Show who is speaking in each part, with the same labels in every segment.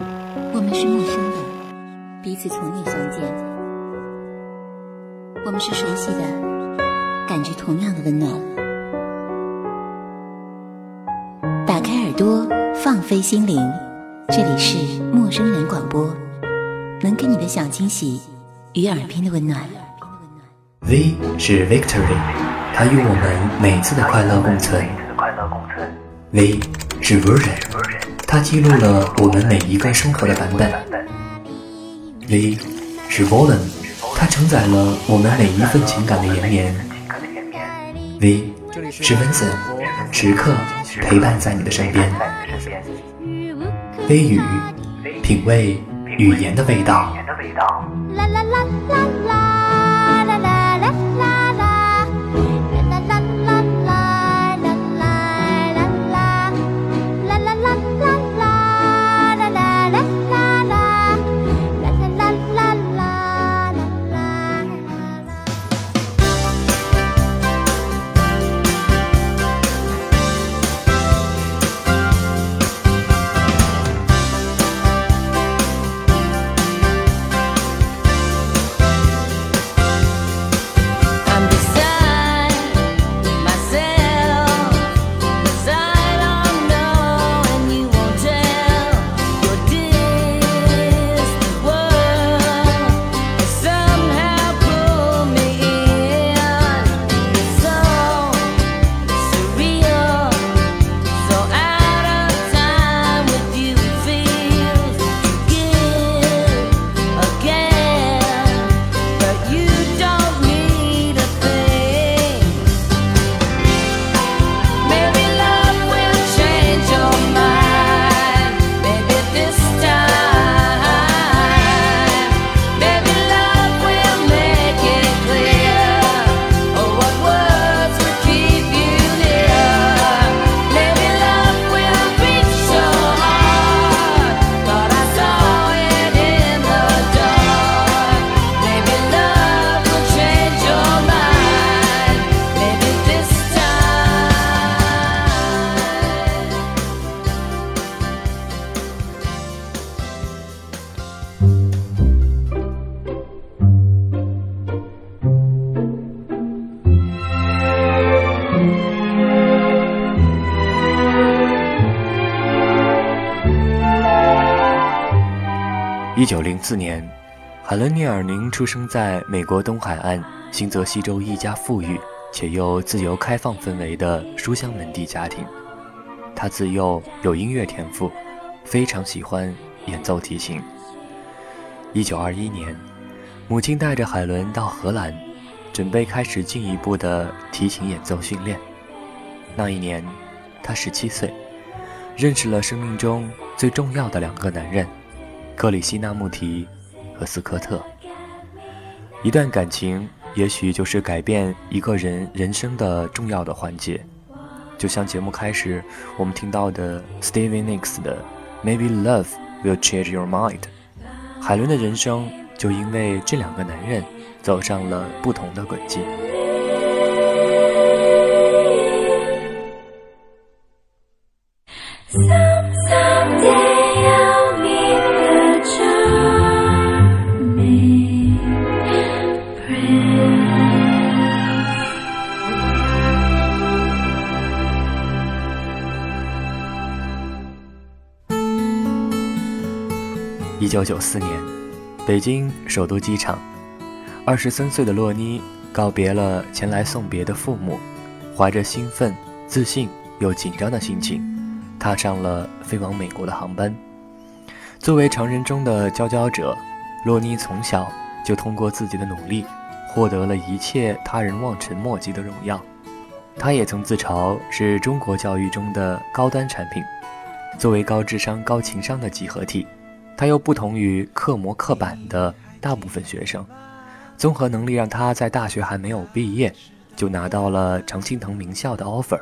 Speaker 1: 我们是陌生的，彼此从未相见。我们是熟悉的，感觉同样的温暖。打开耳朵，放飞心灵，这里是陌生人广播，能给你的小惊喜与耳边的温暖。
Speaker 2: V 是 Victory，它与我们每次的快乐共存。V 是 Version，它记录了我们每一个生活的版本。V 是 Volume，它承载了我们每一份情感的延绵。V 是 Vincent，时刻陪伴在你的身边。微语，品味语言的味道。啦啦啦啦啦一九零四年，海伦·聂尔宁出生在美国东海岸新泽西州一家富裕且又自由开放氛围的书香门第家庭。他自幼有音乐天赋，非常喜欢演奏提琴。一九二一年，母亲带着海伦到荷兰，准备开始进一步的提琴演奏训练。那一年，他十七岁，认识了生命中最重要的两个男人。克里希那穆提和斯科特，一段感情也许就是改变一个人人生的重要的环节。就像节目开始我们听到的 Stevie Nicks 的 Maybe Love Will Change Your Mind，海伦的人生就因为这两个男人走上了不同的轨迹。九九四年，北京首都机场，二十三岁的洛妮告别了前来送别的父母，怀着兴奋、自信又紧张的心情，踏上了飞往美国的航班。作为常人中的佼佼者，洛妮从小就通过自己的努力，获得了一切他人望尘莫及的荣耀。他也曾自嘲是中国教育中的高端产品，作为高智商、高情商的集合体。他又不同于刻模刻板的大部分学生，综合能力让他在大学还没有毕业就拿到了常青藤名校的 offer，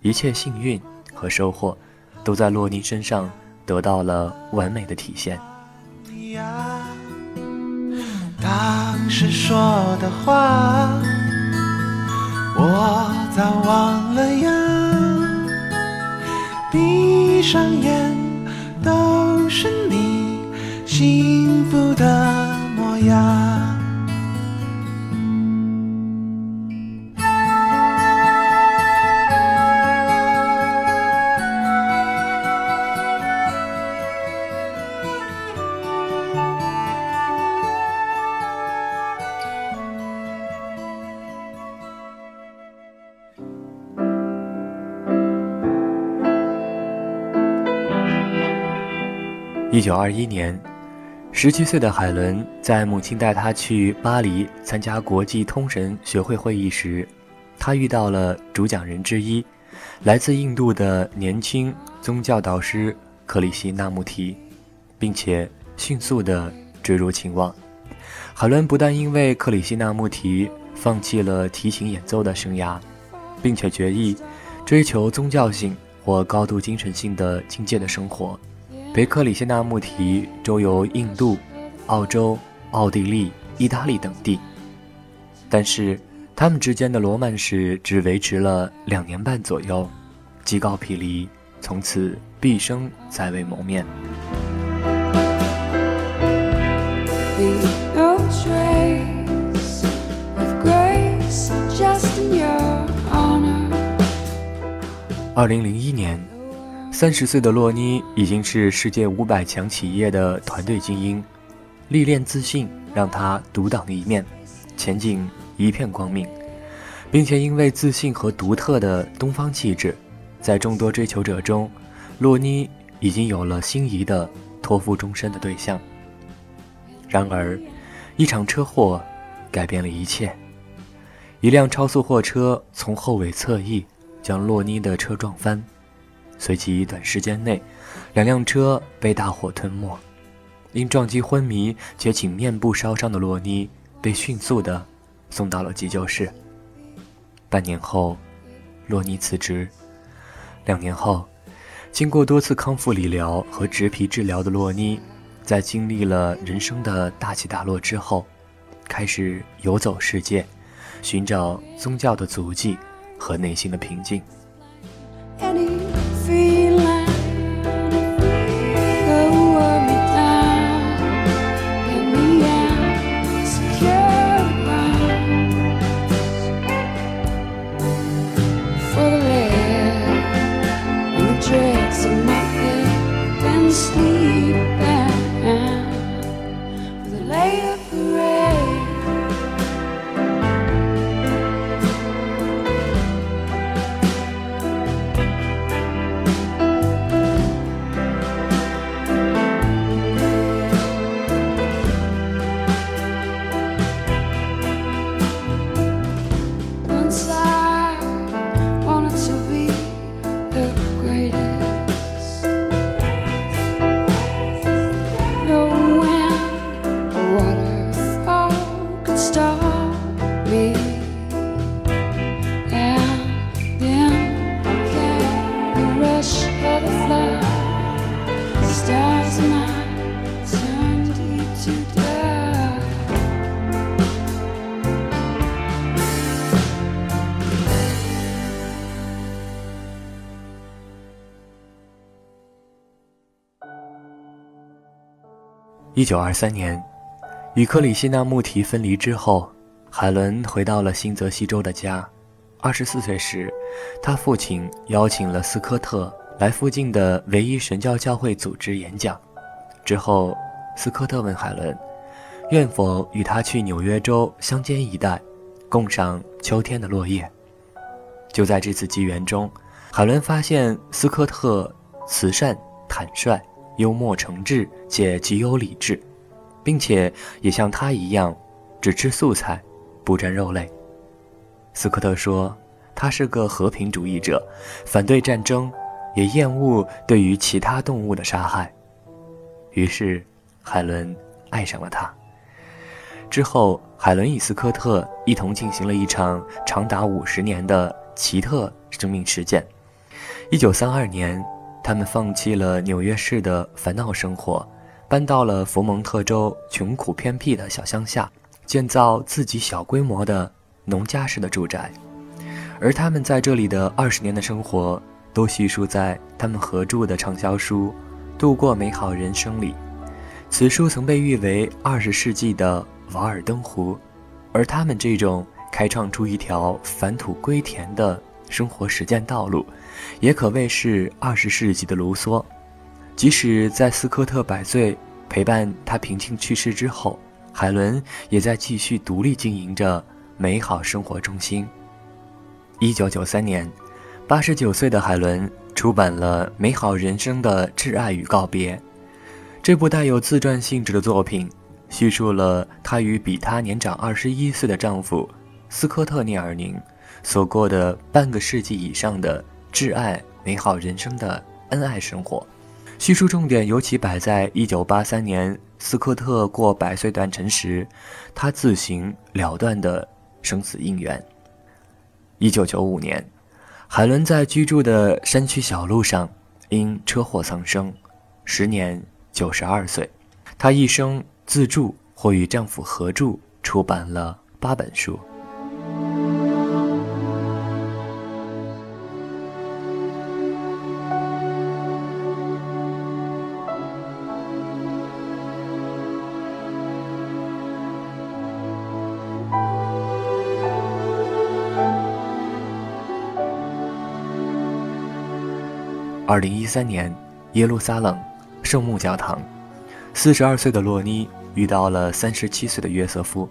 Speaker 2: 一切幸运和收获都在洛尼身上得到了完美的体现。当时说的话，我早忘了呀，闭上眼都是你。
Speaker 3: 幸福的模样。
Speaker 2: 一九二一年，十七岁的海伦在母亲带她去巴黎参加国际通神学会会议时，她遇到了主讲人之一，来自印度的年轻宗教导师克里希那穆提，并且迅速地坠入情网。海伦不但因为克里希那穆提放弃了提琴演奏的生涯，并且决意追求宗教性或高度精神性的境界的生活。被克里希那穆提周游印度、澳洲、奥地利、意大利等地，但是他们之间的罗曼史只维持了两年半左右，即告霹雳，从此毕生再未谋面。二零零一年。三十岁的洛妮已经是世界五百强企业的团队精英，历练自信让她独当一面，前景一片光明，并且因为自信和独特的东方气质，在众多追求者中，洛妮已经有了心仪的托付终身的对象。然而，一场车祸改变了一切，一辆超速货车从后尾侧翼将洛妮的车撞翻。随即，短时间内，两辆车被大火吞没。因撞击昏迷且仅面部烧伤的洛妮被迅速的送到了急救室。半年后，洛妮辞职。两年后，经过多次康复理疗和植皮治疗的洛妮，在经历了人生的大起大落之后，开始游走世界，寻找宗教的足迹和内心的平静。一九二三年，与克里希那穆提分离之后，海伦回到了新泽西州的家。二十四岁时，他父亲邀请了斯科特来附近的唯一神教教会组织演讲。之后，斯科特问海伦，愿否与他去纽约州乡间一带，共赏秋天的落叶。就在这次机缘中，海伦发现斯科特慈善坦率。幽默诚挚且极有理智，并且也像他一样，只吃素菜，不沾肉类。斯科特说，他是个和平主义者，反对战争，也厌恶对于其他动物的杀害。于是，海伦爱上了他。之后，海伦与斯科特一同进行了一场长达五十年的奇特生命实践。一九三二年。他们放弃了纽约市的烦恼生活，搬到了佛蒙特州穷苦偏僻的小乡下，建造自己小规模的农家式的住宅。而他们在这里的二十年的生活，都叙述在他们合著的畅销书《度过美好人生》里。此书曾被誉为二十世纪的瓦尔登湖，而他们这种开创出一条返土归田的生活实践道路，也可谓是二十世纪的卢梭。即使在斯科特百岁陪伴他平静去世之后，海伦也在继续独立经营着美好生活中心。一九九三年，八十九岁的海伦出版了《美好人生的挚爱与告别》这部带有自传性质的作品，叙述了她与比她年长二十一岁的丈夫斯科特·聂尔宁所过的半个世纪以上的挚爱美好人生的恩爱生活。叙述重点尤其摆在1983年斯科特过百岁诞辰时，他自行了断的生死姻缘。1995年，海伦在居住的山区小路上因车祸丧生，时年92岁。她一生自著或与丈夫合著出版了八本书。二零一三年，耶路撒冷圣母教堂，四十二岁的洛妮遇到了三十七岁的约瑟夫。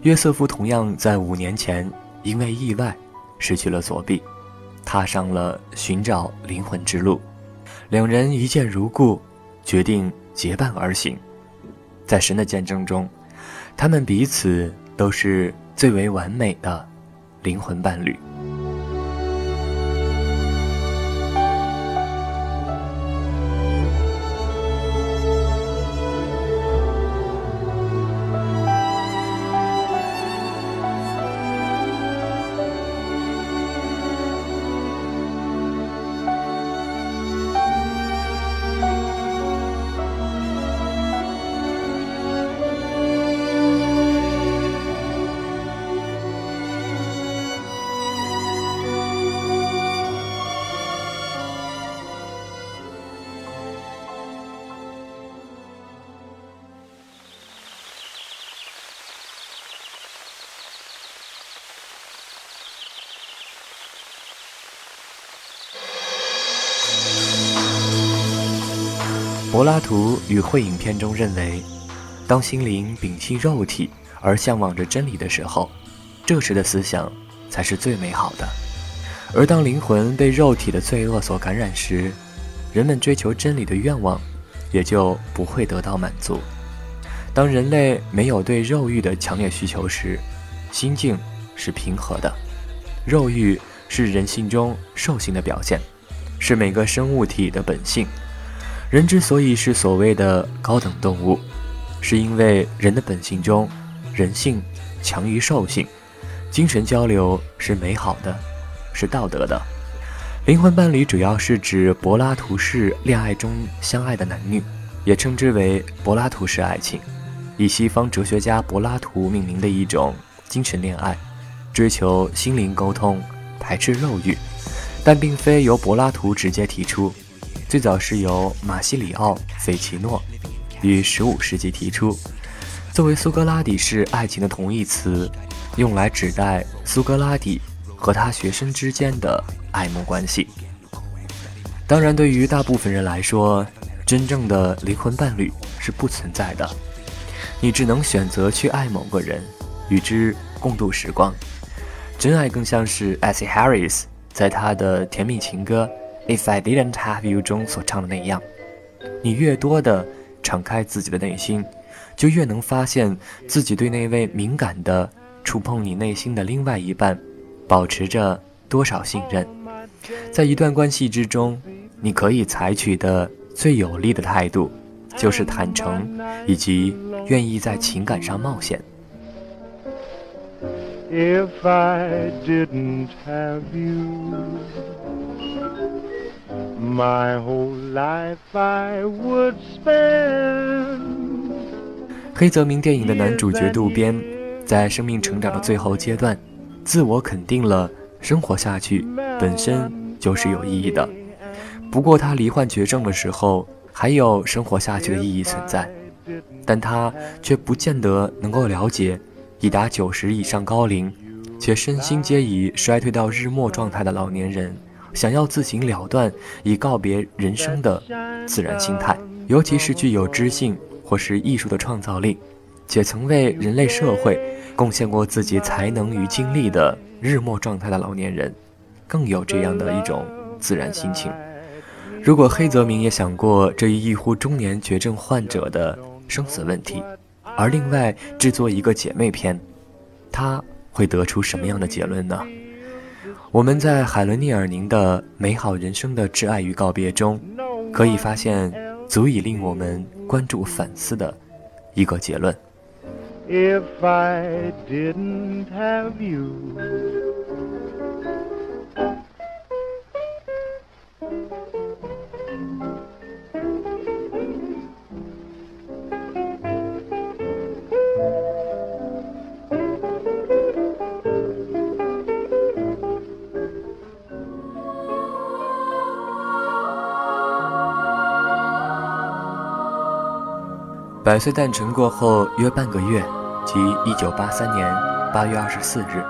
Speaker 2: 约瑟夫同样在五年前因为意外失去了左臂，踏上了寻找灵魂之路。两人一见如故，决定结伴而行。在神的见证中，他们彼此都是最为完美的灵魂伴侣。柏拉图与《会影片》中认为，当心灵摒弃肉体而向往着真理的时候，这时的思想才是最美好的；而当灵魂被肉体的罪恶所感染时，人们追求真理的愿望也就不会得到满足。当人类没有对肉欲的强烈需求时，心境是平和的。肉欲是人性中兽性的表现，是每个生物体的本性。人之所以是所谓的高等动物，是因为人的本性中，人性强于兽性，精神交流是美好的，是道德的。灵魂伴侣主要是指柏拉图式恋爱中相爱的男女，也称之为柏拉图式爱情，以西方哲学家柏拉图命名的一种精神恋爱，追求心灵沟通，排斥肉欲，但并非由柏拉图直接提出。最早是由马西里奥·斐奇诺于15世纪提出，作为苏格拉底式爱情的同义词，用来指代苏格拉底和他学生之间的爱慕关系。当然，对于大部分人来说，真正的灵魂伴侣是不存在的。你只能选择去爱某个人，与之共度时光。真爱更像是艾希·哈里斯在他的甜蜜情歌。If I didn't have you 中所唱的那样，你越多的敞开自己的内心，就越能发现自己对那位敏感的触碰你内心的另外一半，保持着多少信任。在一段关系之中，你可以采取的最有利的态度，就是坦诚以及愿意在情感上冒险。If I didn't have you. My whole life I would spend。黑泽明电影的男主角渡边，在生命成长的最后阶段，自我肯定了生活下去本身就是有意义的。不过他罹患绝症的时候，还有生活下去的意义存在。但他却不见得能够了解已达九十以上高龄，且身心皆已衰退到日末状态的老年人想要自行了断，以告别人生的自然心态。尤其是具有知性或是艺术的创造力，且曾为人类社会贡献过自己才能与精力的日末状态的老年人，更有这样的一种自然心情。如果黑泽明也想过这一异乎中年绝症患者的生死问题，而另外制作一个姐妹篇，他会得出什么样的结论呢？我们在海伦·聂尔宁的《美好人生的挚爱与告别》中，可以发现足以令我们关注反思的一个结论。If I didn't have you 百岁诞辰过后约半个月，即一九八三年八月二十四日，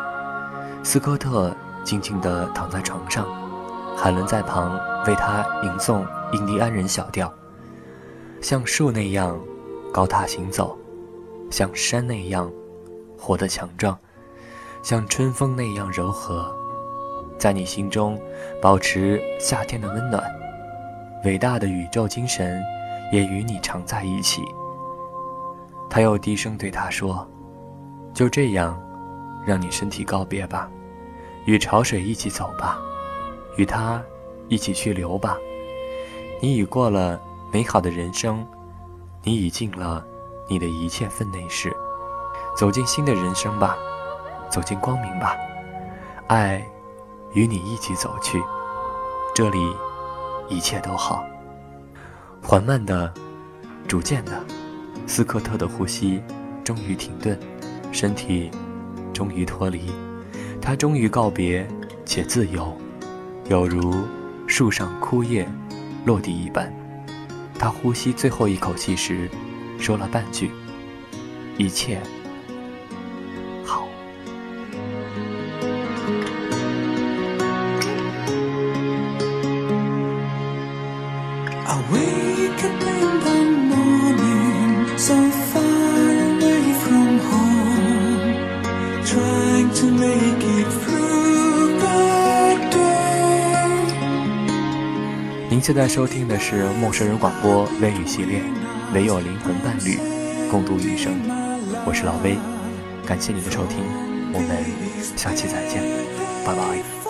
Speaker 2: 斯科特静静地躺在床上，海伦在旁为他吟诵印第安人小调。像树那样高大行走，像山那样活得强壮，像春风那样柔和，在你心中保持夏天的温暖。伟大的宇宙精神也与你常在一起。他又低声对他说：“就这样，让你身体告别吧，与潮水一起走吧，与他一起去流吧。你已过了美好的人生，你已尽了你的一切分内事，走进新的人生吧，走进光明吧。爱与你一起走去，这里一切都好。缓慢的，逐渐的。”斯科特的呼吸终于停顿，身体终于脱离，他终于告别且自由，犹如树上枯叶落地一般。他呼吸最后一口气时，说了半句：“一切。”现在收听的是陌生人广播微语系列，唯有灵魂伴侣，共度余生。我是老威，感谢您的收听，我们下期再见，拜拜。